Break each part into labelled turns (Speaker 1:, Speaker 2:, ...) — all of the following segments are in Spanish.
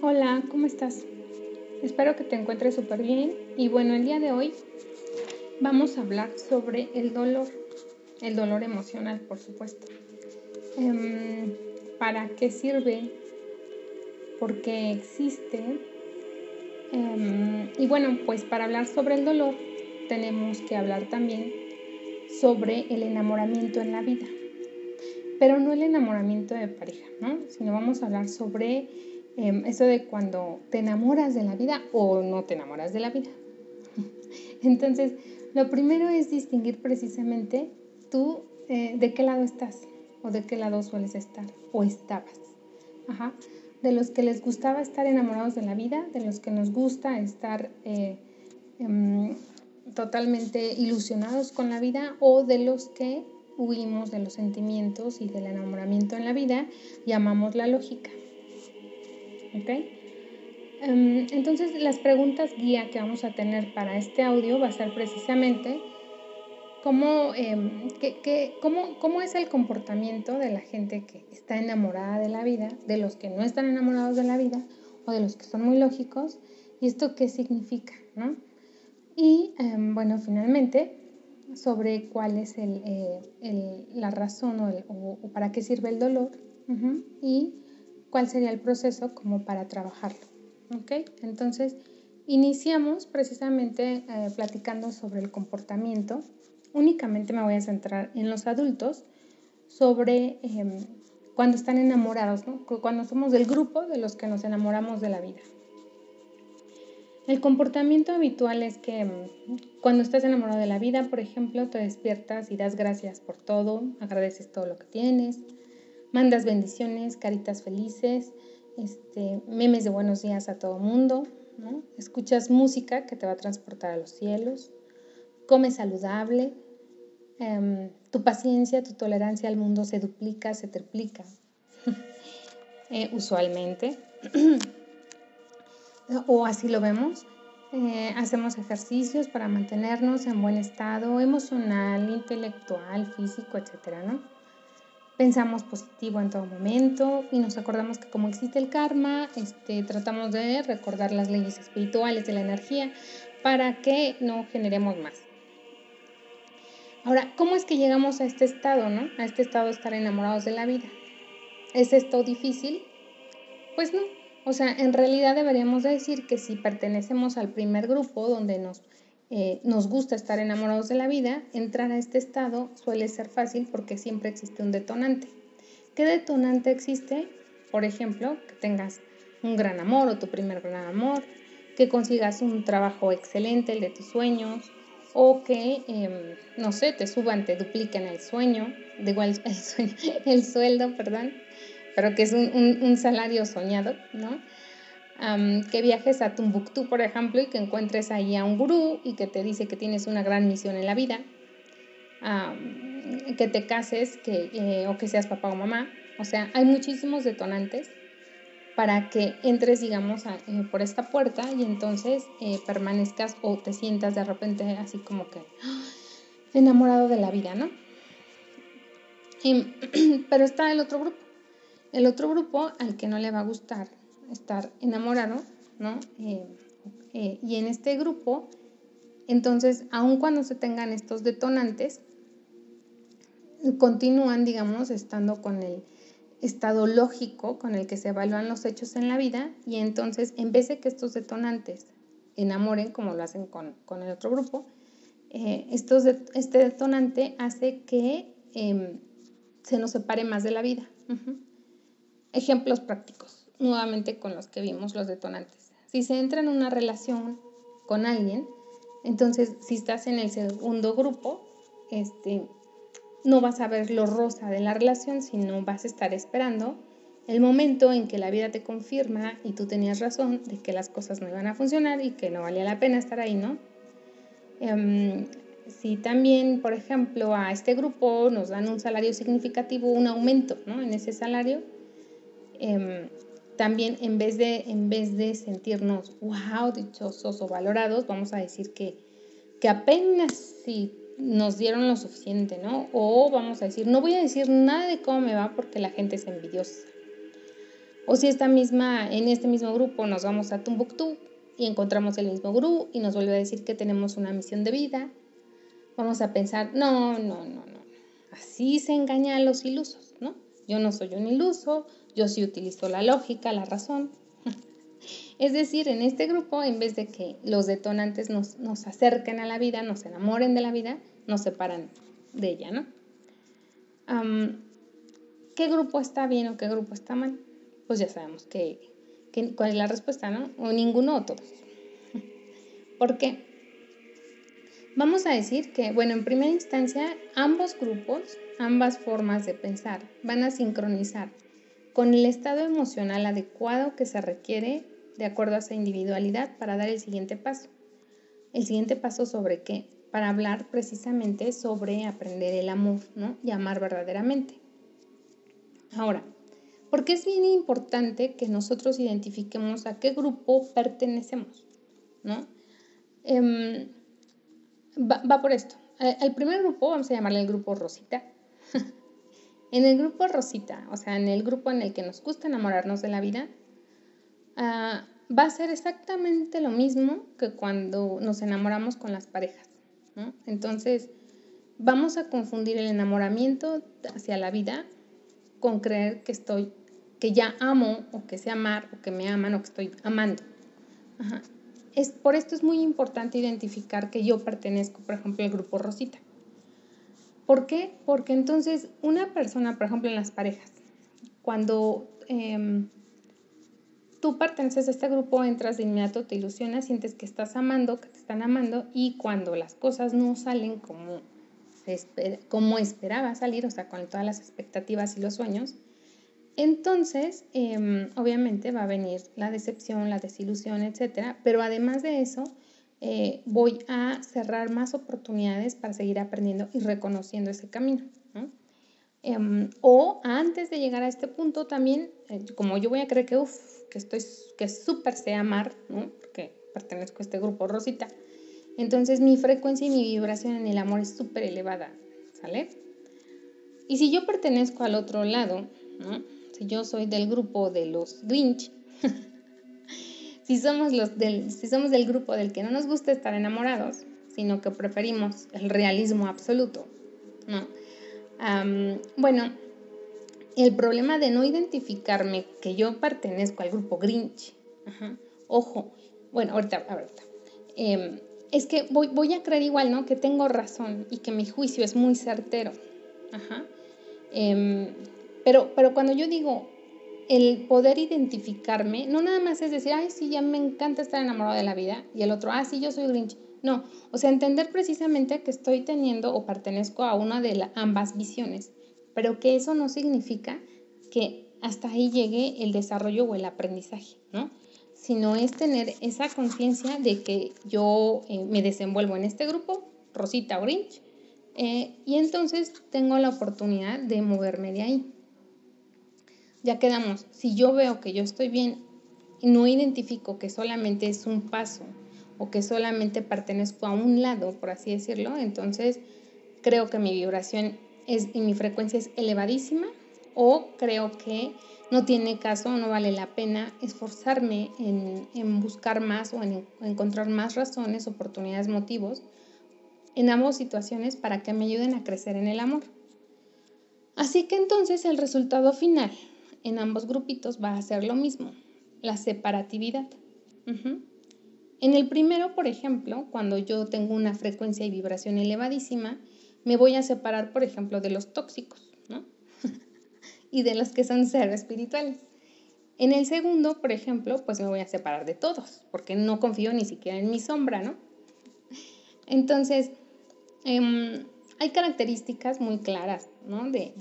Speaker 1: Hola, ¿cómo estás? Espero que te encuentres súper bien y bueno, el día de hoy vamos a hablar sobre el dolor, el dolor emocional, por supuesto. Em, ¿Para qué sirve? ¿Por qué existe? Em, y bueno, pues para hablar sobre el dolor tenemos que hablar también sobre el enamoramiento en la vida. Pero no el enamoramiento de pareja, ¿no? Sino vamos a hablar sobre em, eso de cuando te enamoras de la vida o no te enamoras de la vida. Entonces, lo primero es distinguir precisamente tú eh, de qué lado estás o de qué lado sueles estar o estabas. De los que les gustaba estar enamorados de la vida, de los que nos gusta estar eh, em, totalmente ilusionados con la vida o de los que huimos de los sentimientos y del enamoramiento en la vida llamamos la lógica. ¿Ok? Em, entonces las preguntas guía que vamos a tener para este audio va a ser precisamente cómo, em, cómo, cómo es el comportamiento de la gente que está enamorada de la vida, de los que no están enamorados de la vida o de los que son muy lógicos y esto qué significa, ¿no? Y em, bueno, finalmente, sobre cuál es eh, la razón o, para qué sirve el dolor y cuál sería el proceso como para trabajarlo. ¿ok? Entonces, iniciamos precisamente eh, platicando sobre el comportamiento. Únicamente me voy a centrar en los adultos sobre em, cuando están enamorados, cuando somos del grupo de los que nos enamoramos de la vida. El comportamiento habitual es que mm, cuando estás enamorado de la vida, por ejemplo, te despiertas y das gracias por todo, agradeces todo lo que tienes, mandas bendiciones, caritas felices, este, memes de buenos días a todo mundo, escuchas música que te va a transportar a los cielos, comes saludable, em, tu paciencia, tu tolerancia al mundo se duplica, se triplica, eh, usualmente. o así lo vemos. Eh, hacemos ejercicios para mantenernos en buen estado emocional, intelectual, físico, etcétera, ¿no? Pensamos positivo en todo momento y nos acordamos que como existe el karma, este, tratamos de recordar las leyes espirituales de la energía para que no generemos más. Ahora, ¿cómo es que llegamos a este estado, no? A este estado de estar enamorados de la vida. ¿Es esto difícil? Pues no, o sea, en realidad deberíamos decir que si pertenecemos al primer grupo donde nos, eh, nos gusta estar enamorados de la vida, entrar a este estado suele ser fácil porque siempre existe un detonante. ¿Qué detonante existe? Por ejemplo, que tengas un gran amor o tu primer gran amor, que consigas un trabajo excelente, el de tus sueños, o que, em, no sé, te suban, te dupliquen el sueño, digo el, el sueldo, perdón, pero que es un, salario soñado, ¿no? Que viajes a Tumbuktu, por ejemplo, y que encuentres ahí a un gurú y que te dice que tienes una gran misión en la vida, que te cases que, eh, o que seas papá o mamá. O sea, hay muchísimos detonantes para que entres, digamos, eh, por esta puerta y entonces eh, permanezcas o te sientas de repente así como que ¡ah! enamorado de la vida, ¿no? pero está el otro grupo el otro grupo al que no le va a gustar estar enamorado, ¿no? Eh, eh, y en este grupo, entonces, aun cuando se tengan estos detonantes, continúan, digamos, estando con el estado lógico con el que se evalúan los hechos en la vida y entonces, en vez de que estos detonantes enamoren, como lo hacen con, el otro grupo, eh, este detonante hace que em, se nos separe más de la vida. Ejemplos prácticos, nuevamente con los que vimos los detonantes. Si se entra en una relación con alguien, entonces si estás en el segundo grupo, este, no vas a ver lo rosa de la relación, sino vas a estar esperando el momento en que la vida te confirma y tú tenías razón de que las cosas no iban a funcionar y que no valía la pena estar ahí, ¿no? Em, si también, por ejemplo, a este grupo nos dan un salario significativo, un aumento ¿no? en ese salario, Em, también en vez, de, en vez de sentirnos, wow, dichosos o valorados, vamos a decir que, que apenas si nos dieron lo suficiente, ¿no? O vamos a decir, no voy a decir nada de cómo me va porque la gente es envidiosa. O si esta misma, en este mismo grupo nos vamos a Tumbuktu y encontramos el mismo gurú y nos vuelve a decir que tenemos una misión de vida, vamos a pensar, no, no, no, no. Así se engañan los ilusos, ¿no? Yo no soy un iluso, yo sí utilizo la lógica, la razón. Es decir, en este grupo, en vez de que los detonantes nos, nos acerquen a la vida, nos enamoren de la vida, nos separan de ella, ¿no? ¿Qué grupo está bien o qué grupo está mal? Pues ya sabemos que, cuál es la respuesta, ¿no? O ninguno o todos. ¿Por qué? Vamos a decir que, bueno, en primera instancia, ambos grupos, ambas formas de pensar van a sincronizar con el estado emocional adecuado que se requiere de acuerdo a esa individualidad para dar el siguiente paso. El siguiente paso sobre qué? Para hablar precisamente sobre aprender el amor, ¿no? Y amar verdaderamente. Ahora, ¿por qué es bien importante que nosotros identifiquemos a qué grupo pertenecemos, ¿no? Em, va, por esto. El primer grupo, vamos a llamarle el grupo Rosita. en el grupo Rosita, o sea, en el grupo en el que nos gusta enamorarnos de la vida, ah, va a ser exactamente lo mismo que cuando nos enamoramos con las parejas. Entonces, vamos a confundir el enamoramiento hacia la vida con creer que estoy, que ya amo o que sé amar o que me aman o que estoy amando. Ajá por esto es muy importante identificar que yo pertenezco, por ejemplo, al grupo Rosita. ¿Por qué? Porque entonces una persona, por ejemplo, en las parejas, cuando em, tú perteneces a este grupo, entras de inmediato, te ilusionas, sientes que estás amando, que te están amando, y cuando las cosas no salen como, como esperaba salir, o sea, con todas las expectativas y los sueños, entonces, em, obviamente va a venir la decepción, la desilusión, etcétera, pero además de eso, eh, voy a cerrar más oportunidades para seguir aprendiendo y reconociendo ese camino. Em, o antes de llegar a este punto también, eh, como yo voy a creer que, uf, que estoy, que súper sé amar, ¿no? porque pertenezco a este grupo Rosita, entonces mi frecuencia y mi vibración en el amor es súper elevada, ¿sale? Y si yo pertenezco al otro lado, ¿no? Si yo soy del grupo de los Grinch, si, somos los del, si somos del grupo del que no nos gusta estar enamorados, sino que preferimos el realismo absoluto, ¿no? bueno, el problema de no identificarme que yo pertenezco al grupo Grinch, ojo, bueno, ahorita, ahorita, em, es que voy, voy, a creer igual, ¿no? Que tengo razón y que mi juicio es muy certero. Ajá. Em, pero, pero cuando yo digo el poder identificarme, no nada más es decir, ay, sí, ya me encanta estar enamorado de la vida, y el otro, ah, sí, yo soy Grinch. No, o sea, entender precisamente que estoy teniendo o pertenezco a una de ambas visiones, pero que eso no significa que hasta ahí llegue el desarrollo o el aprendizaje, ¿no? Sino es tener esa conciencia de que yo eh, me desenvuelvo en este grupo, Rosita Grinch, eh, y entonces tengo la oportunidad de moverme de ahí ya quedamos. Si yo veo que yo estoy bien y no identifico que solamente es un paso o que solamente pertenezco a un lado, por así decirlo, entonces creo que mi vibración es, y mi frecuencia es elevadísima o creo que no tiene caso, no vale la pena esforzarme en, buscar más o en, encontrar más razones, oportunidades, motivos en ambas situaciones para que me ayuden a crecer en el amor. Así que entonces el resultado final en ambos grupitos va a ser lo mismo, la separatividad. En el primero, por ejemplo, cuando yo tengo una frecuencia y vibración elevadísima, me voy a separar, por ejemplo, de los tóxicos, ¿no? y de los que son seres espirituales. En el segundo, por ejemplo, pues me voy a separar de todos, porque no confío ni siquiera en mi sombra, ¿no? Entonces, em, hay características muy claras, ¿no? De,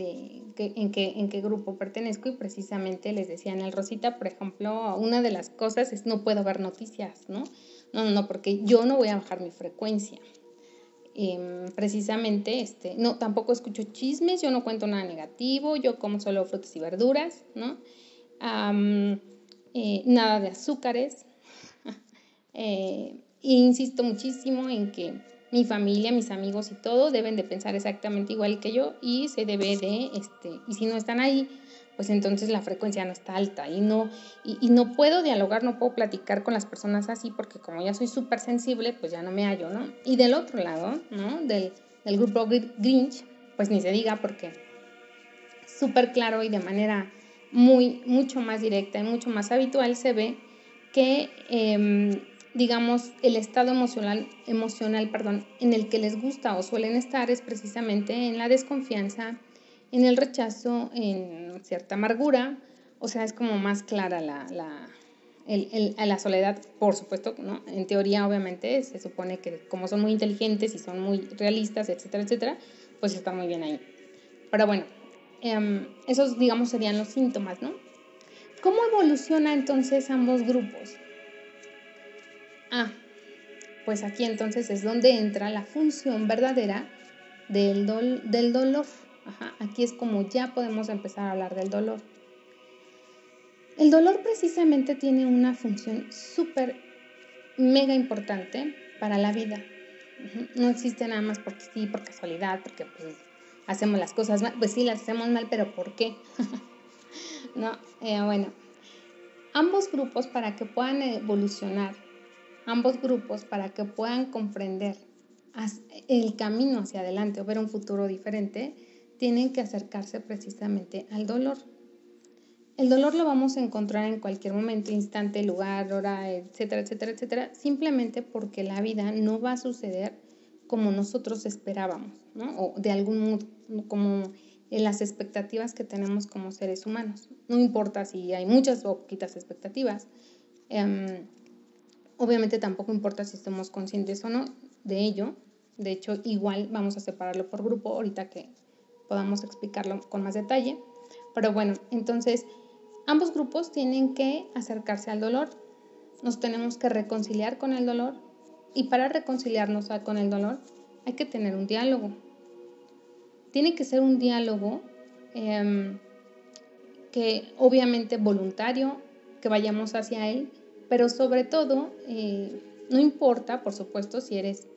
Speaker 1: en, qué, en qué grupo pertenezco y precisamente les decía en el Rosita, por ejemplo, una de las cosas es no puedo ver noticias, ¿no? No, no, no, porque yo no voy a bajar mi frecuencia. Em, precisamente, este, no, tampoco escucho chismes, yo no cuento nada negativo, yo como solo frutas y verduras, ¿no? Eh, nada de azúcares. eh, insisto muchísimo en que mi familia, mis amigos y todo deben de pensar exactamente igual que yo y se debe de, este, y si no están ahí, pues entonces la frecuencia no está alta y no, y, no puedo dialogar, no puedo platicar con las personas así porque como ya soy súper sensible, pues ya no me hallo, ¿no? Y del otro lado, ¿no? Del, del grupo Grinch, pues ni se diga porque súper claro y de manera muy, mucho más directa y mucho más habitual se ve que, em, digamos, el estado emocional, emocional perdón, en el que les gusta o suelen estar es precisamente en la desconfianza, en el rechazo, en cierta amargura, o sea, es como más clara la, la, la soledad, por supuesto, ¿no? En teoría, obviamente, se supone que como son muy inteligentes y son muy realistas, etcétera, etcétera, pues están muy bien ahí. Pero bueno, em, esos, digamos, serían los síntomas, ¿no? ¿Cómo evoluciona entonces ambos grupos? Ah, pues aquí entonces es donde entra la función verdadera del, del dolor. aquí es como ya podemos empezar a hablar del dolor. El dolor precisamente tiene una función súper, mega importante para la vida. No existe nada más porque sí, por casualidad, porque pues hacemos las cosas mal. Pues sí, las hacemos mal, pero ¿por qué? no, eh, bueno. Ambos grupos para que puedan evolucionar, ambos grupos para que puedan comprender el camino hacia adelante o ver un futuro diferente, tienen que acercarse precisamente al dolor. El dolor lo vamos a encontrar en cualquier momento, instante, lugar, hora, etcétera, etcétera, etcétera, simplemente porque la vida no va a suceder como nosotros esperábamos, ¿no? O de algún modo, como las expectativas que tenemos como seres humanos. No importa si hay muchas o poquitas expectativas. Em, obviamente tampoco importa si estamos conscientes o no de ello. De hecho, igual vamos a separarlo por grupo ahorita que podamos explicarlo con más detalle. Pero bueno, entonces Ambos grupos tienen que acercarse al dolor. Nos tenemos que reconciliar con el dolor y para reconciliarnos con el dolor hay que tener un diálogo. Tiene que ser un diálogo em, que obviamente voluntario, que vayamos hacia él, pero sobre todo, eh, no importa, por supuesto, si eres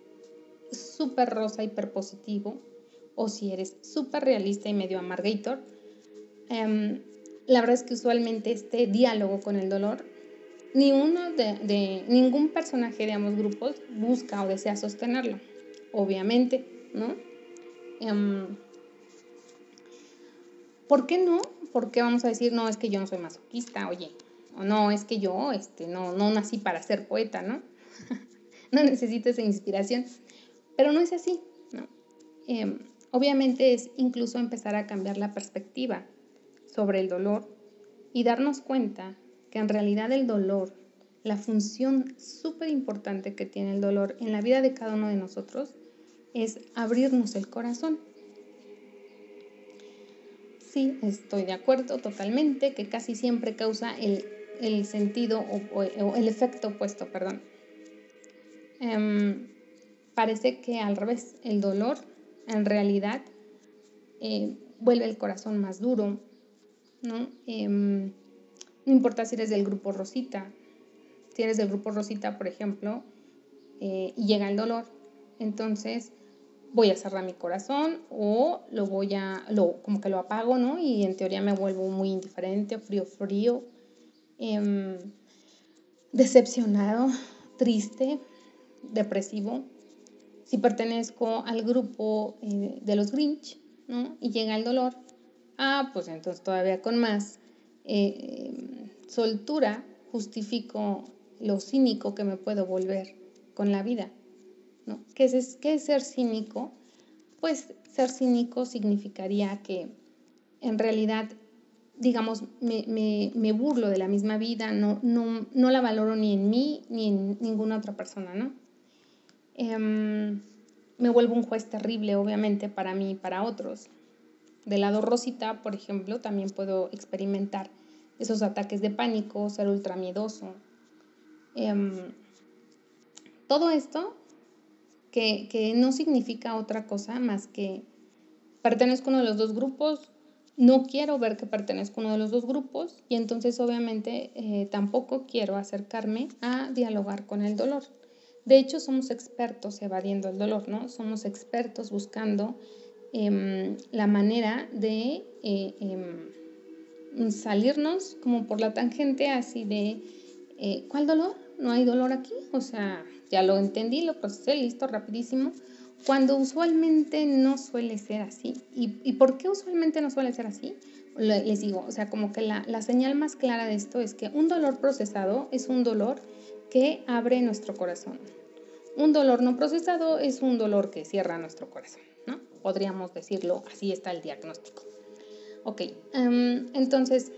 Speaker 1: súper rosa, hiperpositivo, o si eres súper realista y medio amargator, em, la verdad es que usualmente este diálogo con el dolor, ni uno de, ningún personaje de ambos grupos busca o desea sostenerlo, obviamente, ¿no? Em, ¿Por qué no? ¿Por qué vamos a decir, no, es que yo no soy masoquista, oye, o no, es que yo este, no, no nací para ser poeta, ¿no? no necesito esa inspiración, pero no es así, ¿no? Em, obviamente es incluso empezar a cambiar la perspectiva sobre el dolor y darnos cuenta que en realidad el dolor, la función súper importante que tiene el dolor en la vida de cada uno de nosotros es abrirnos el corazón. Sí, estoy de acuerdo totalmente que casi siempre causa el, sentido o, el efecto opuesto, perdón. Em, parece que al revés, el dolor en realidad eh, vuelve el corazón más duro, Em, ¿no? importa si eres del grupo Rosita. Si eres del grupo Rosita, por ejemplo, eh, y llega el dolor, entonces voy a cerrar mi corazón o lo voy a, lo, como que lo apago, ¿no? Y en teoría me vuelvo muy indiferente, frío, frío, em, decepcionado, triste, depresivo. Si pertenezco al grupo eh, de los Grinch, ¿no? Y llega el dolor, Ah, pues entonces todavía con más eh, soltura justifico lo cínico que me puedo volver con la vida. ¿no? ¿Qué, es, ¿Qué es ser cínico? Pues ser cínico significaría que en realidad, digamos, me, burlo de la misma vida, no, no, no, la valoro ni en mí ni en ninguna otra persona, ¿no? Em, me vuelvo un juez terrible, obviamente, para mí y para otros. Del lado rosita, por ejemplo, también puedo experimentar esos ataques de pánico, ser ultra miedoso. Em, todo esto que, no significa otra cosa más que pertenezco a uno de los dos grupos, no quiero ver que pertenezco a uno de los dos grupos y entonces obviamente eh, tampoco quiero acercarme a dialogar con el dolor. De hecho, somos expertos evadiendo el dolor, ¿no? Somos expertos buscando Em, la manera de, eh, em, salirnos como por la tangente así de, eh, ¿cuál dolor? No hay dolor aquí, o sea, ya lo entendí, lo procesé, listo, rapidísimo, cuando usualmente no suele ser así. ¿Y, y por qué usualmente no suele ser así? Les digo, o sea, como que la, la señal más clara de esto es que un dolor procesado es un dolor que abre nuestro corazón. Un dolor no procesado es un dolor que cierra nuestro corazón, ¿no? Podríamos decirlo, así está el diagnóstico. Ok, em, entonces,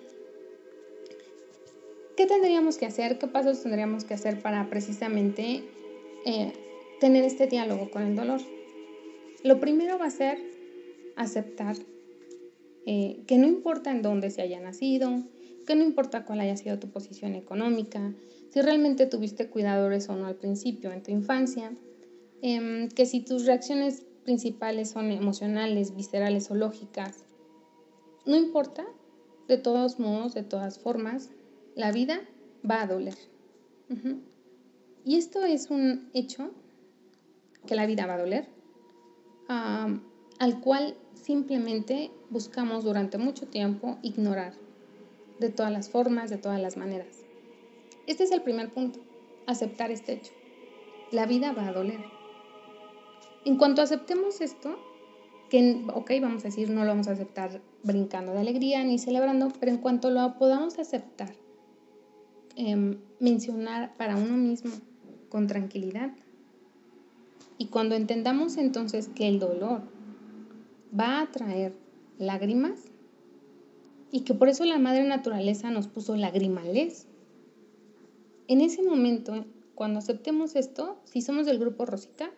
Speaker 1: ¿qué tendríamos que hacer? ¿Qué pasos tendríamos que hacer para precisamente eh, tener este diálogo con el dolor? Lo primero va a ser aceptar eh, que no importa en dónde se haya nacido, que no importa cuál haya sido tu posición económica, si realmente tuviste cuidadores o no al principio en tu infancia, em, que si tus reacciones principales son emocionales, viscerales o lógicas, no importa, de todos modos, de todas formas, la vida va a doler. Y esto es un hecho, que la vida va a doler, al cual simplemente buscamos durante mucho tiempo ignorar de todas las formas, de todas las maneras. Este es el primer punto, aceptar este hecho. La vida va a doler. En cuanto aceptemos esto, que, ok, vamos a decir, no lo vamos a aceptar brincando de alegría ni celebrando, pero en cuanto lo podamos aceptar, em, mencionar para uno mismo con tranquilidad. Y cuando entendamos entonces que el dolor va a traer lágrimas y que por eso la madre naturaleza nos puso lagrimales, en ese momento, cuando aceptemos esto, si somos del grupo Rosita,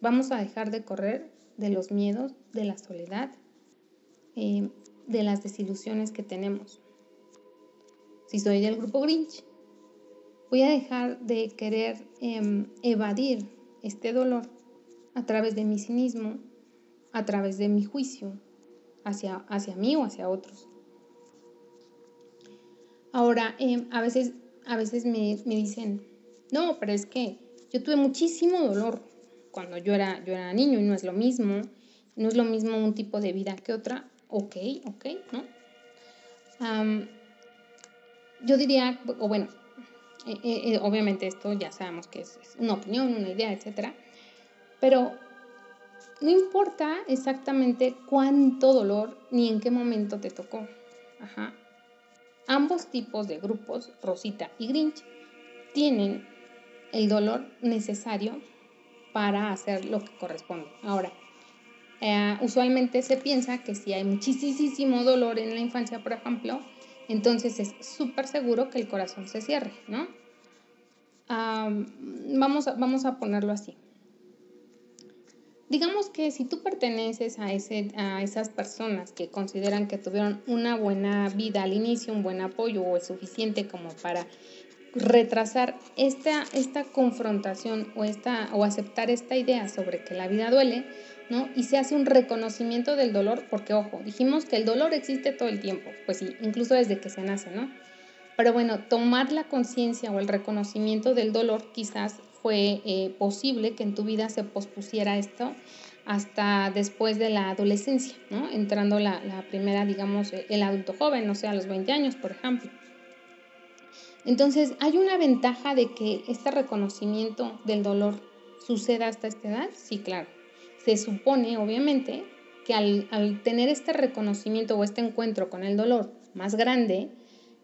Speaker 1: vamos a dejar de correr de los miedos, de la soledad, eh, de las desilusiones que tenemos. Si soy del grupo Grinch, voy a dejar de querer em, evadir este dolor a través de mi cinismo, a través de mi juicio hacia, hacia mí o hacia otros. Ahora, em, a veces, a veces me, me, dicen, no, pero es que yo tuve muchísimo dolor cuando yo era, yo era niño y no es lo mismo, no es lo mismo un tipo de vida que otra ok, ok, ¿no? yo diría, o bueno, obviamente esto ya sabemos que es, una opinión, una idea, etcétera, pero no importa exactamente cuánto dolor ni en qué momento te tocó. Ambos tipos de grupos, Rosita y Grinch, tienen el dolor necesario para hacer lo que corresponde. Ahora, eh, usualmente se piensa que si hay muchísimo dolor en la infancia, por ejemplo, entonces es súper seguro que el corazón se cierre, ¿no? vamos, a, vamos a ponerlo así. Digamos que si tú perteneces a, ese, a esas personas que consideran que tuvieron una buena vida al inicio, un buen apoyo o es suficiente como para retrasar esta, esta confrontación o, esta, o aceptar esta idea sobre que la vida duele, ¿no? Y se hace un reconocimiento del dolor, porque ojo, dijimos que el dolor existe todo el tiempo, pues sí, incluso desde que se nace, ¿no? Pero bueno, tomar la conciencia o el reconocimiento del dolor quizás fue eh, posible que en tu vida se pospusiera esto hasta después de la adolescencia, ¿no? Entrando la, la primera, digamos, el adulto joven, no sé, a los 20 años, por ejemplo. Entonces, ¿hay una ventaja de que este reconocimiento del dolor suceda hasta esta edad? Sí, claro se supone, obviamente, que al, tener este reconocimiento o este encuentro con el dolor más grande,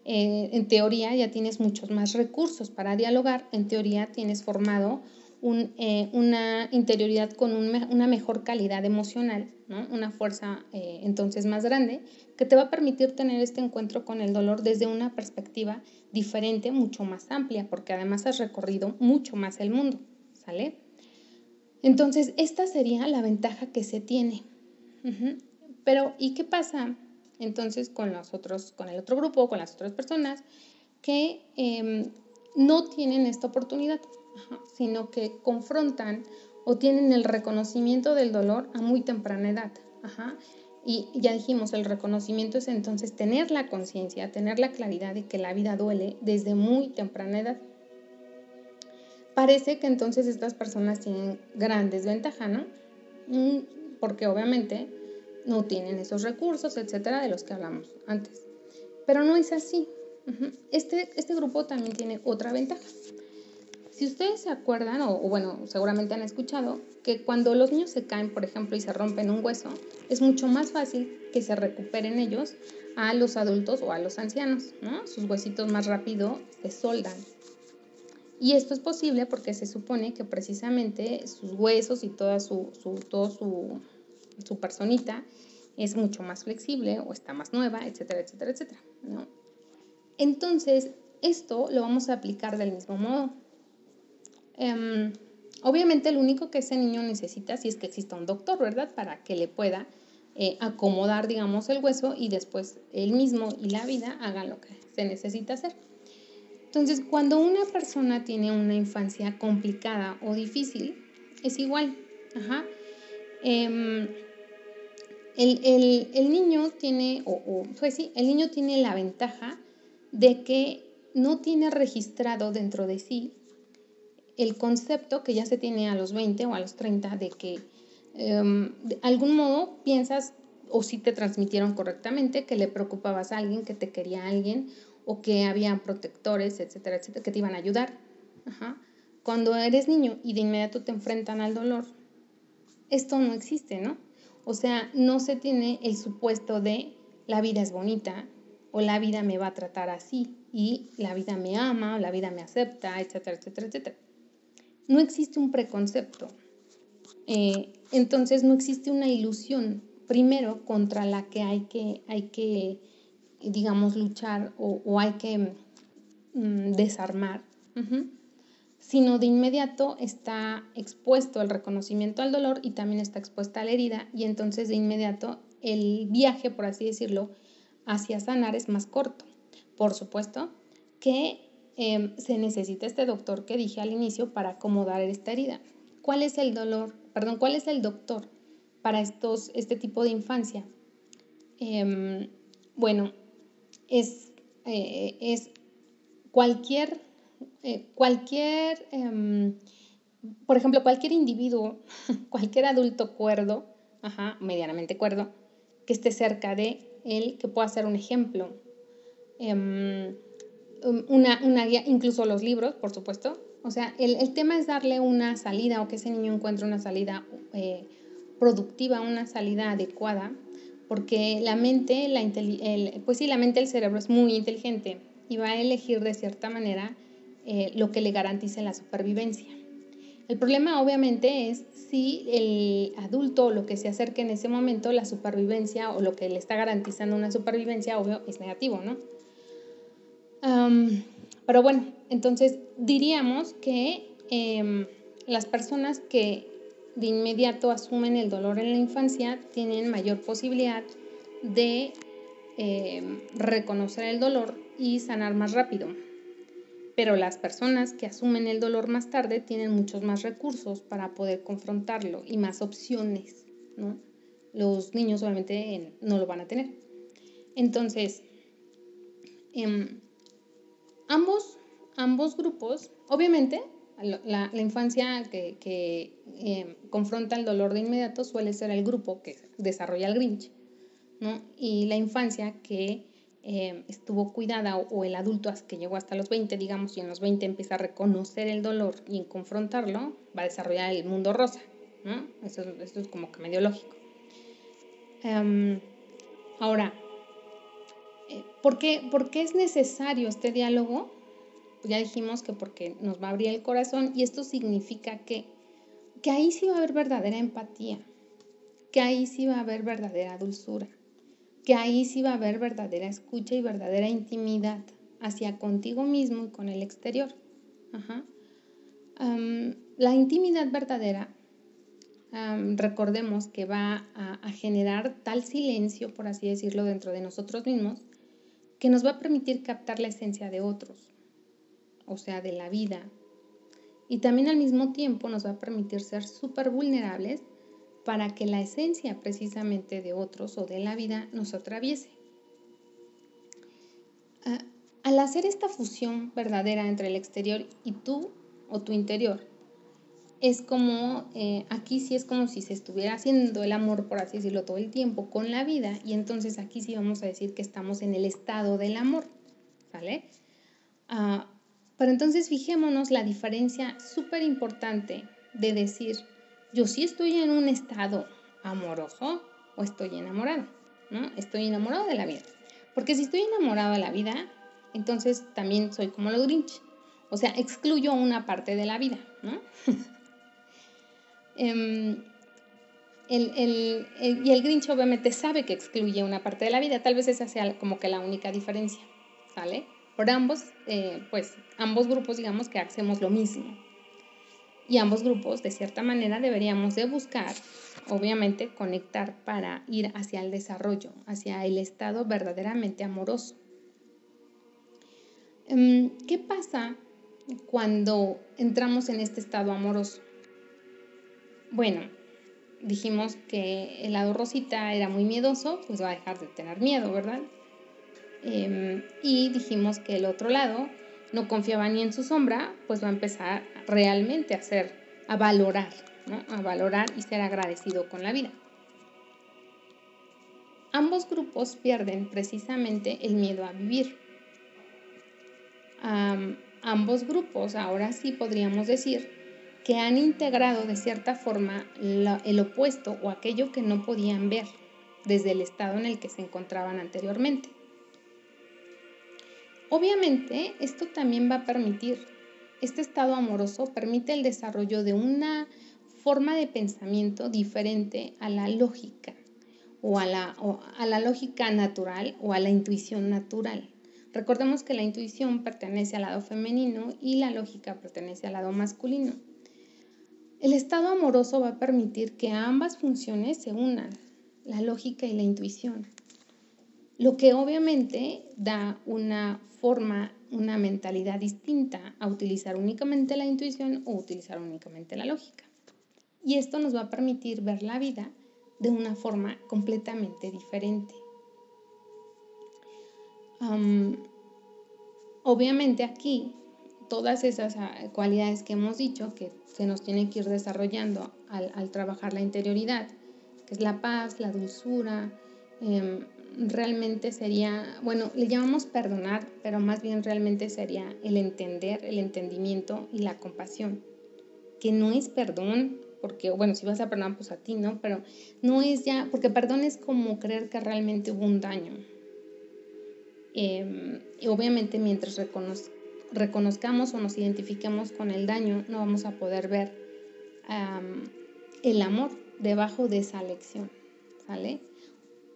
Speaker 1: eh, en teoría ya tienes muchos más recursos para dialogar, en teoría tienes formado eh, una interioridad con una mejor calidad emocional, una fuerza eh, entonces más grande, que te va a permitir tener este encuentro con el dolor desde una perspectiva diferente, mucho más amplia, porque además has recorrido mucho más el mundo, ¿sale? Entonces, esta sería la ventaja que se tiene. Pero, ¿y qué pasa entonces con los otros, con el otro grupo, con las otras personas que em, no tienen esta oportunidad, sino que confrontan o tienen el reconocimiento del dolor a muy temprana edad? Y ya dijimos, el reconocimiento es entonces tener la conciencia, tener la claridad de que la vida duele desde muy temprana edad parece que entonces estas personas tienen gran desventaja, ¿no? Mm, porque obviamente no tienen esos recursos, etcétera, de los que hablamos antes. Pero no es así. este, este grupo también tiene otra ventaja. Si ustedes se acuerdan, o, bueno, seguramente han escuchado, que cuando los niños se caen, por ejemplo, y se rompen un hueso, es mucho más fácil que se recuperen ellos a los adultos o a los ancianos, ¿no? Sus huesitos más rápido se soldan. Y esto es posible porque se supone que precisamente sus huesos y toda su, su, todo su, su personita es mucho más flexible o está más nueva, etcétera, etcétera, etcétera. ¿no? Entonces, esto lo vamos a aplicar del mismo modo. Em, obviamente, lo único que ese niño necesita, si es que exista un doctor, ¿verdad? Para que le pueda eh, acomodar, digamos, el hueso y después él mismo y la vida hagan lo que se necesita hacer. Entonces, cuando una persona tiene una infancia complicada o difícil, es igual. Em, el, niño tiene, o, pues sí, el niño tiene la ventaja de que no tiene registrado dentro de sí el concepto que ya se tiene a los 20 o a los 30 de que em, de algún modo piensas o si te transmitieron correctamente que le preocupabas a alguien, que te quería alguien o que habían protectores, etcétera, etcétera, que te iban a ayudar. Cuando eres niño y de inmediato te enfrentan al dolor, esto no existe, ¿no? O sea, no se tiene el supuesto de la vida es bonita o la vida me va a tratar así y la vida me ama o la vida me acepta, etcétera, etcétera, etcétera. No existe un preconcepto. Eh, entonces no existe una ilusión, primero, contra la que hay que, hay que digamos, luchar o, hay que mm, desarmar sino de inmediato está expuesto el reconocimiento al dolor y también está expuesta a la herida y entonces de inmediato el viaje, por así decirlo, hacia sanar es más corto. Por supuesto que em, se necesita este doctor que dije al inicio para acomodar esta herida. ¿Cuál es el dolor? Perdón, ¿cuál es el doctor para estos, este tipo de infancia? Em, bueno, es, eh, es cualquier eh, cualquier, em, por ejemplo, cualquier individuo, cualquier adulto cuerdo, medianamente cuerdo, que esté cerca de él, que pueda ser un ejemplo, una, guía, incluso los libros, por supuesto. O sea, el, tema es darle una salida o que ese niño encuentre una salida eh, productiva, una salida adecuada, porque la mente, la pues sí, la mente del cerebro es muy inteligente y va a elegir de cierta manera eh, lo que le garantice la supervivencia. El problema obviamente es si el adulto lo que se acerque en ese momento, la supervivencia o lo que le está garantizando una supervivencia, obvio, es negativo, ¿no? Pero bueno, entonces diríamos que em, las personas que de inmediato asumen el dolor en la infancia tienen mayor posibilidad de em, reconocer el dolor y sanar más rápido pero las personas que asumen el dolor más tarde tienen muchos más recursos para poder confrontarlo y más opciones, ¿no? Los niños obviamente no lo van a tener. Entonces, em, ambos, ambos grupos, obviamente, la, infancia que, em, confronta el dolor de inmediato suele ser el grupo que desarrolla el Grinch, ¿no? Y la infancia que Em, estuvo cuidada o, el adulto que llegó hasta los 20, digamos, y en los 20 empieza a reconocer el dolor y en confrontarlo, va a desarrollar el mundo rosa. ¿no? Eso, es como que medio lógico. Em, ahora, eh, ¿por qué, ¿por qué es necesario este diálogo? Pues ya dijimos que porque nos va a abrir el corazón y esto significa que, que ahí sí va a haber verdadera empatía, que ahí sí va a haber verdadera dulzura que ahí sí va a haber verdadera escucha y verdadera intimidad hacia contigo mismo y con el exterior. la intimidad verdadera, recordemos que va a, generar tal silencio, por así decirlo, dentro de nosotros mismos, que nos va a permitir captar la esencia de otros, o sea, de la vida. Y también al mismo tiempo nos va a permitir ser súper vulnerables para que la esencia precisamente de otros o de la vida nos atraviese. Ah, al hacer esta fusión verdadera entre el exterior y tú o tu interior, es como, eh, aquí sí es como si se estuviera haciendo el amor, por así decirlo, todo el tiempo con la vida, y entonces aquí sí vamos a decir que estamos en el estado del amor, ¿sale? Ah, pero entonces fijémonos la diferencia súper importante de decir, yo sí estoy en un estado amoroso o estoy enamorado, ¿no? Estoy enamorado de la vida. Porque si estoy enamorado de la vida, entonces también soy como los Grinch. O sea, excluyo una parte de la vida, ¿no? Em, el, y el Grinch obviamente sabe que excluye una parte de la vida, tal vez esa sea como que la única diferencia, ¿sale? Por ambos, eh, pues ambos grupos digamos que hacemos lo mismo. Y ambos grupos, de cierta manera, deberíamos de buscar, obviamente, conectar para ir hacia el desarrollo, hacia el estado verdaderamente amoroso. Em, ¿Qué pasa cuando entramos en este estado amoroso? Bueno, dijimos que el lado rosita era muy miedoso, pues va a dejar de tener miedo, ¿verdad? Em, y dijimos que el otro lado no confiaba ni en su sombra, pues va a empezar realmente a hacer, a valorar, ¿no? a valorar y ser agradecido con la vida. Ambos grupos pierden precisamente el miedo a vivir. ambos grupos, ahora sí podríamos decir, que han integrado de cierta forma el opuesto o aquello que no podían ver desde el estado en el que se encontraban anteriormente. Obviamente, esto también va a permitir, este estado amoroso permite el desarrollo de una forma de pensamiento diferente a la lógica o a la, a la lógica natural o a la intuición natural. Recordemos que la intuición pertenece al lado femenino y la lógica pertenece al lado masculino. El estado amoroso va a permitir que ambas funciones se unan, la lógica y la intuición, lo que obviamente da una forma, una mentalidad distinta a utilizar únicamente la intuición o utilizar únicamente la lógica. Y esto nos va a permitir ver la vida de una forma completamente diferente. obviamente aquí todas esas ah, cualidades que hemos dicho que se nos tienen que ir desarrollando al, trabajar la interioridad, que es la paz, la dulzura, em, realmente sería, bueno, le llamamos perdonar, pero más bien realmente sería el entender, el entendimiento y la compasión, que no es perdón, porque, bueno, si vas a perdonar, pues a ti, ¿no? Pero no es ya, porque perdón es como creer que realmente hubo un daño. Em, y obviamente mientras reconozco reconozcamos o nos identifiquemos con el daño, no vamos a poder ver el amor debajo de esa lección, ¿sale?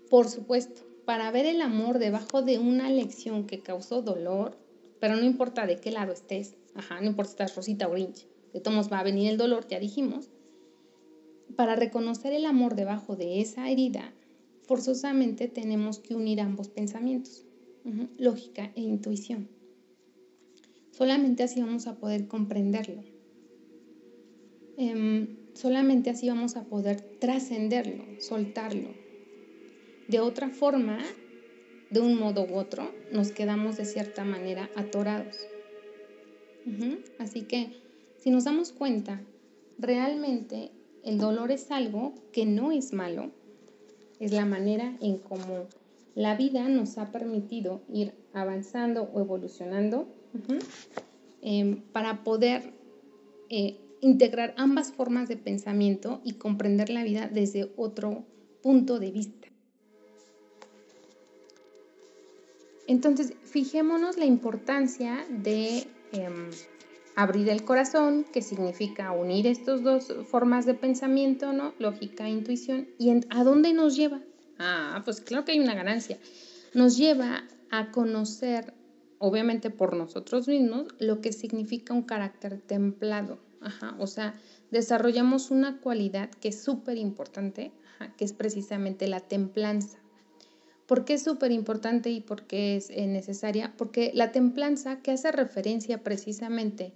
Speaker 1: Por supuesto, para ver el amor debajo de una lección que causó dolor, pero no importa de qué lado estés, ajá, no importa si estás Rosita o Grinch, de todos va a venir el dolor, ya dijimos, para reconocer el amor debajo de esa herida, forzosamente tenemos que unir ambos pensamientos, lógica e intuición. Solamente así vamos a poder comprenderlo. Em, solamente así vamos a poder trascenderlo, soltarlo. De otra forma, de un modo u otro, nos quedamos de cierta manera atorados. Así que, si nos damos cuenta, realmente el dolor es algo que no es malo, es la manera en cómo la vida nos ha permitido ir avanzando o evolucionando Em, para poder eh, integrar ambas formas de pensamiento y comprender la vida desde otro punto de vista. Entonces, fijémonos la importancia de em, abrir el corazón, que significa unir estas dos formas de pensamiento, ¿no? Lógica e intuición. ¿Y a dónde nos lleva? Ah, pues claro que hay una ganancia. Nos lleva a conocer obviamente por nosotros mismos, lo que significa un carácter templado. o sea, desarrollamos una cualidad que es súper importante, que es precisamente la templanza. ¿Por qué es súper importante y por qué es eh, necesaria? Porque la templanza, que hace referencia precisamente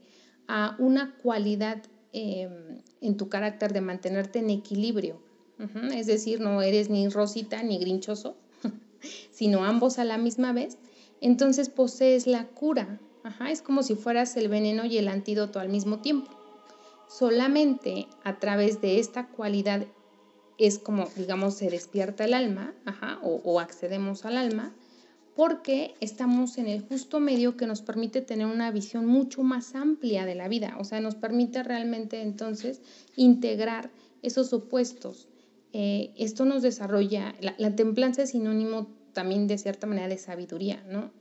Speaker 1: a una cualidad em, en tu carácter de mantenerte en equilibrio, es decir, no eres ni rosita ni grinchoso, sino ambos a la misma vez, entonces posees la cura. es como si fueras el veneno y el antídoto al mismo tiempo. solamente a través de esta cualidad es como, digamos, se despierta el alma, o, o accedemos al alma, porque estamos en el justo medio que nos permite tener una visión mucho más amplia de la vida, o sea, nos permite realmente entonces integrar esos opuestos. Eh, esto nos desarrolla, la, templanza es sinónimo también de cierta manera de sabiduría, ¿no?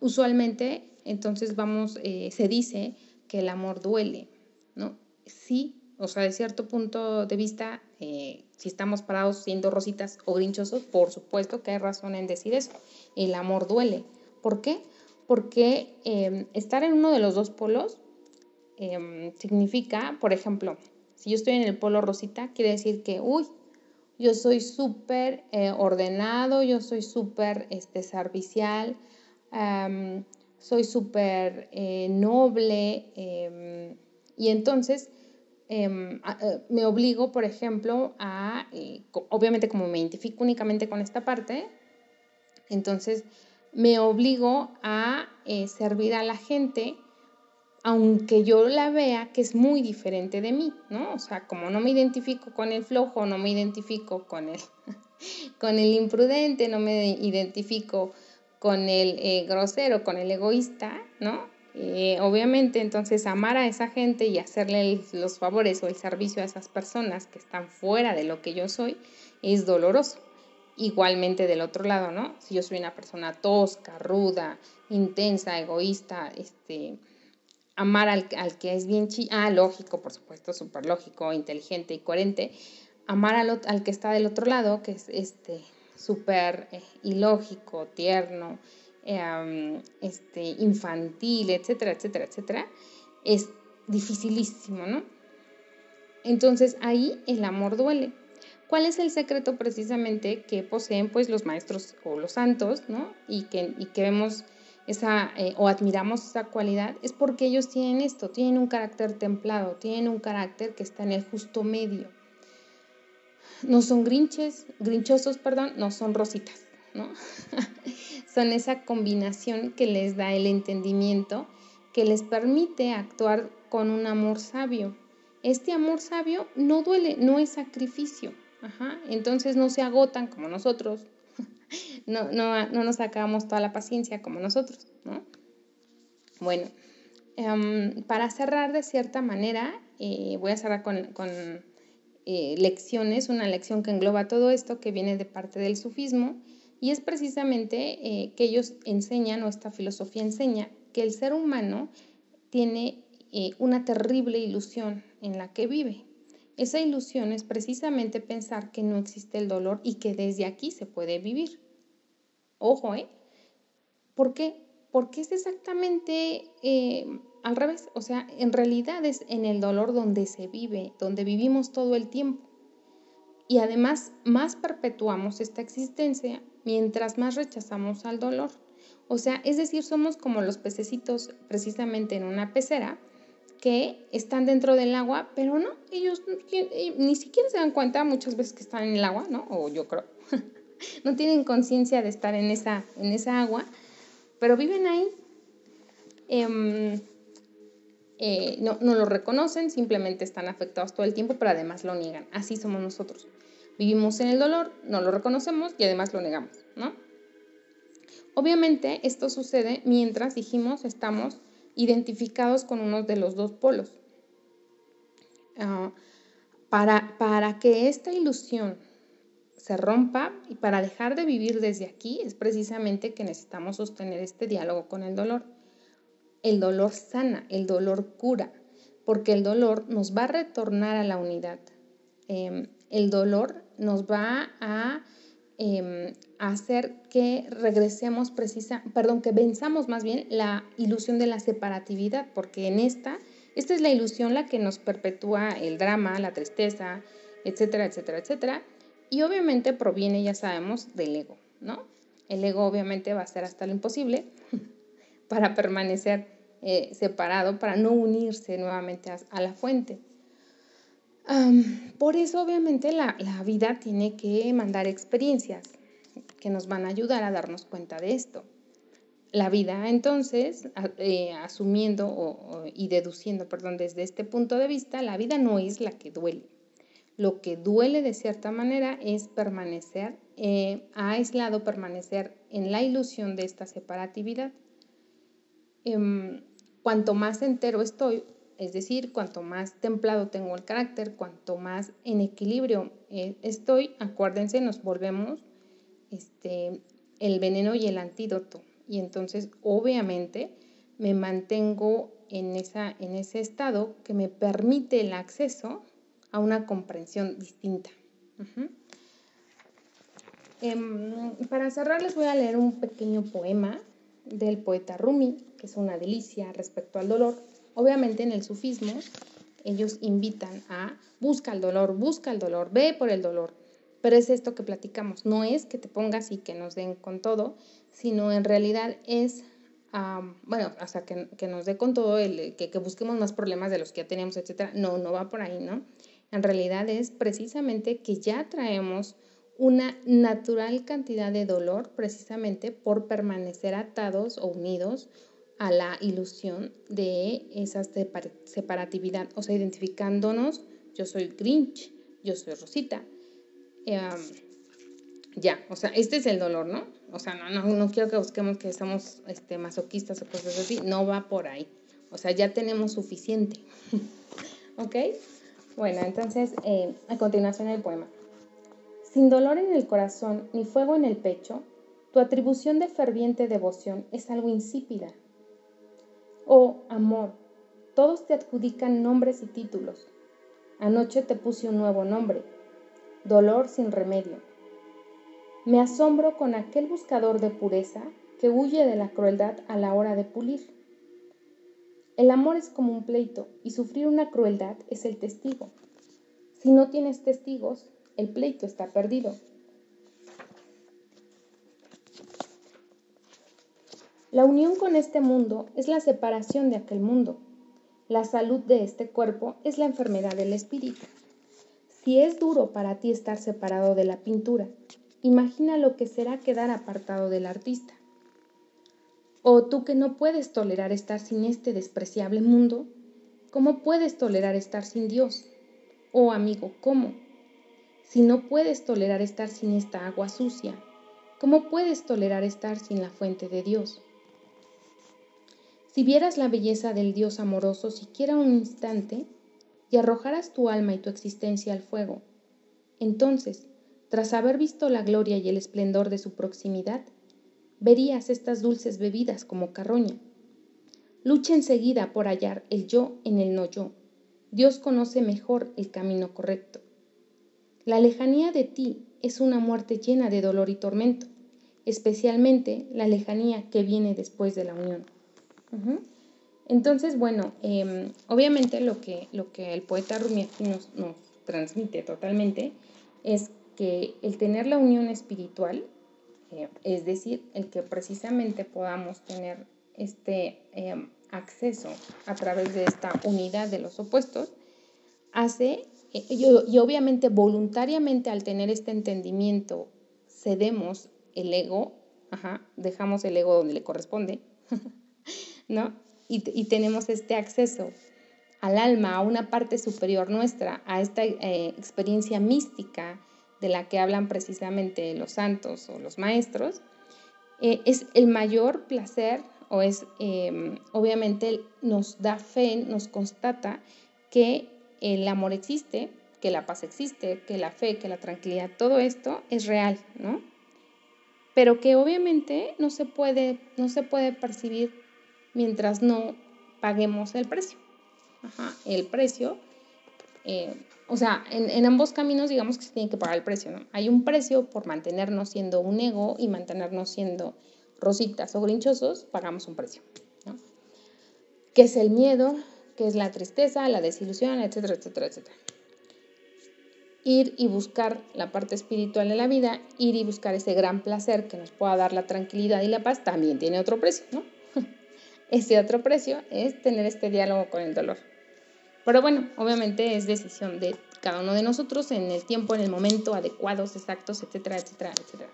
Speaker 1: usualmente, entonces vamos, eh, se dice que el amor duele, ¿no? Sí, o sea, de cierto punto de vista, eh, si estamos parados siendo rositas o grinchosos, por supuesto que hay razón en decir eso. El amor duele. ¿Por qué? Porque em, estar en uno de los dos polos em, significa, por ejemplo, si yo estoy en el polo rosita, quiere decir que, uy, yo soy súper eh, ordenado, yo soy súper este, servicial, soy súper eh, noble, em, y entonces Em, eh, me obligo, por ejemplo, a, obviamente como me identifico únicamente con esta parte, entonces me obligo a servir a la gente, aunque yo la vea que es muy diferente de mí, ¿no? O sea, como no me identifico con el flojo, no me identifico con el, con el imprudente, no me identifico con el grosero, con el egoísta, ¿no? Eh, obviamente, entonces, amar a esa gente y hacerle los favores o el servicio a esas personas que están fuera de lo que yo soy es doloroso. Igualmente del otro lado, ¿no? Si yo soy una persona tosca, ruda, intensa, egoísta, este, amar al, que es bien chi, ah, lógico, por supuesto, súper lógico, inteligente y coherente, amar al, al, que está del otro lado, que es este, súper eh, ilógico, tierno, Em, este, infantil, etcétera, etcétera, etcétera, es dificilísimo, ¿no? Entonces ahí el amor duele. ¿Cuál es el secreto precisamente que poseen pues los maestros o los santos, ¿no? Y que, y que vemos esa eh, o admiramos esa cualidad, es porque ellos tienen esto, tienen un carácter templado, tienen un carácter que está en el justo medio. No son grinches, grinchosos, perdón, no son rositas, ¿no? son esa combinación que les da el entendimiento, que les permite actuar con un amor sabio. Este amor sabio no duele, no es sacrificio. Entonces no se agotan como nosotros. No, no, nos acabamos toda la paciencia como nosotros. Bueno, em, para cerrar de cierta manera, eh, voy a cerrar con, eh, lecciones, una lección que engloba todo esto, que viene de parte del sufismo y es precisamente eh, que ellos enseñan, o esta filosofía enseña, que el ser humano tiene eh, una terrible ilusión en la que vive. Esa ilusión es precisamente pensar que no existe el dolor y que desde aquí se puede vivir. Ojo, ¿eh? ¿Por qué? Porque es exactamente eh, al revés. O sea, en realidad es en el dolor donde se vive, donde vivimos todo el tiempo. Y además, más perpetuamos esta existencia mientras más rechazamos al dolor. O sea, es decir, somos como los pececitos precisamente en una pecera que están dentro del agua, pero no, ellos eh, ni siquiera se dan cuenta muchas veces que están en el agua, ¿no? O yo creo, no tienen conciencia de estar en esa, en esa agua, pero viven ahí. Em, eh, no, no lo reconocen, simplemente están afectados todo el tiempo, pero además lo niegan. Así somos nosotros. Vivimos en el dolor, no lo reconocemos y además lo negamos, ¿no? Obviamente esto sucede mientras, dijimos, estamos identificados con uno de los dos polos. Ah, para, para que esta ilusión se rompa y para dejar de vivir desde aquí es precisamente que necesitamos sostener este diálogo con el dolor. El dolor sana, el dolor cura, porque el dolor nos va a retornar a la unidad. Em, el dolor nos va a em, hacer que regresemos precisa, perdón, que venzamos más bien la ilusión de la separatividad, porque en esta, esta es la ilusión la que nos perpetúa el drama, la tristeza, etcétera, etcétera, etcétera. Y obviamente proviene, ya sabemos, del ego, ¿no? El ego obviamente va a ser hasta lo imposible para permanecer eh, separado, para no unirse nuevamente a la fuente por eso obviamente la, vida tiene que mandar experiencias que nos van a ayudar a darnos cuenta de esto. la vida, entonces, eh, asumiendo y deduciendo, perdón, desde este punto de vista, la vida no es la que duele. Lo que duele de cierta manera es permanecer eh, aislado, permanecer en la ilusión de esta separatividad. Em, cuanto más entero estoy, es decir, cuanto más templado tengo el carácter, cuanto más en equilibrio eh, estoy, acuérdense, nos volvemos este, el veneno y el antídoto. Y entonces, obviamente, me mantengo en, esa, en ese estado que me permite el acceso a una comprensión distinta. Em, para cerrar les voy a leer un pequeño poema del poeta Rumi, que es una delicia respecto al dolor. Obviamente en el sufismo ellos invitan a busca el dolor, busca el dolor, ve por el dolor. Pero es esto que platicamos, no es que te pongas y que nos den con todo, sino en realidad es, bueno, o sea, que, nos dé con todo, el, que, que busquemos más problemas de los que ya tenemos, etc. No, no va por ahí, ¿no? En realidad es precisamente que ya traemos una natural cantidad de dolor precisamente por permanecer atados o unidos a la ilusión de esa separatividad, o sea, identificándonos, yo soy Grinch, yo soy Rosita. Em, ya, o sea, este es el dolor, ¿no? O sea, no, no, no quiero que busquemos que somos este, masoquistas o cosas así, no va por ahí. O sea, ya tenemos suficiente. ¿Ok? Bueno, entonces, eh, a continuación el poema. Sin dolor en el corazón ni fuego en el pecho, tu atribución de ferviente devoción es algo insípida. Oh, amor, todos te adjudican nombres y títulos. Anoche te puse un nuevo nombre, dolor sin remedio. Me asombro con aquel buscador de pureza que huye de la crueldad a la hora de pulir. El amor es como un pleito y sufrir una crueldad es el testigo. Si no tienes testigos, el pleito está perdido. La unión con este mundo es la separación de aquel mundo. La salud de este cuerpo es la enfermedad del espíritu. Si es duro para ti estar separado de la pintura, imagina lo que será quedar apartado del artista. O tú que no puedes tolerar estar sin este despreciable mundo, ¿cómo puedes tolerar estar sin Dios? Oh amigo, ¿cómo? Si no puedes tolerar estar sin esta agua sucia, ¿cómo puedes tolerar estar sin la fuente de Dios? Si vieras la belleza del Dios amoroso siquiera un instante y arrojaras tu alma y tu existencia al fuego, entonces, tras haber visto la gloria y el esplendor de su proximidad, verías estas dulces bebidas como carroña. Lucha enseguida por hallar el yo en el no yo. Dios conoce mejor el camino correcto. La lejanía de ti es una muerte llena de dolor y tormento, especialmente la lejanía que viene después de la unión. Entonces, bueno, em, obviamente lo que, lo que el poeta Rumi nos, nos transmite totalmente es que el tener la unión espiritual, eh, es decir, el que precisamente podamos tener este em, acceso a través de esta unidad de los opuestos, hace eh, y, obviamente voluntariamente al tener este entendimiento cedemos el ego, dejamos el ego donde le corresponde, ¿no? Y, tenemos este acceso al alma, a una parte superior nuestra, a esta eh, experiencia mística de la que hablan precisamente los santos o los maestros, eh, es el mayor placer o es, em, obviamente, nos da fe, nos constata que el amor existe, que la paz existe, que la fe, que la tranquilidad, todo esto es real, ¿no? Pero que obviamente no se puede, no se puede percibir mientras no paguemos el precio. El precio, eh, o sea, en, en, ambos caminos digamos que se tiene que pagar el precio, ¿no? Hay un precio por mantenernos siendo un ego y mantenernos siendo rositas o grinchosos, pagamos un precio, ¿no? Que es el miedo, que es la tristeza, la desilusión, etcétera, etcétera, etcétera. Ir y buscar la parte espiritual de la vida, ir y buscar ese gran placer que nos pueda dar la tranquilidad y la paz, también tiene otro precio, ¿no? Ese otro precio es tener este diálogo con el dolor. Pero bueno, obviamente es decisión de cada uno de nosotros en el tiempo, en el momento adecuados, exactos, etcétera, etcétera, etcétera.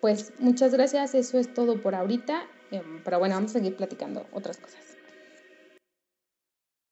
Speaker 1: Pues muchas gracias, eso es todo por ahorita Em, pero bueno, vamos a seguir platicando otras cosas.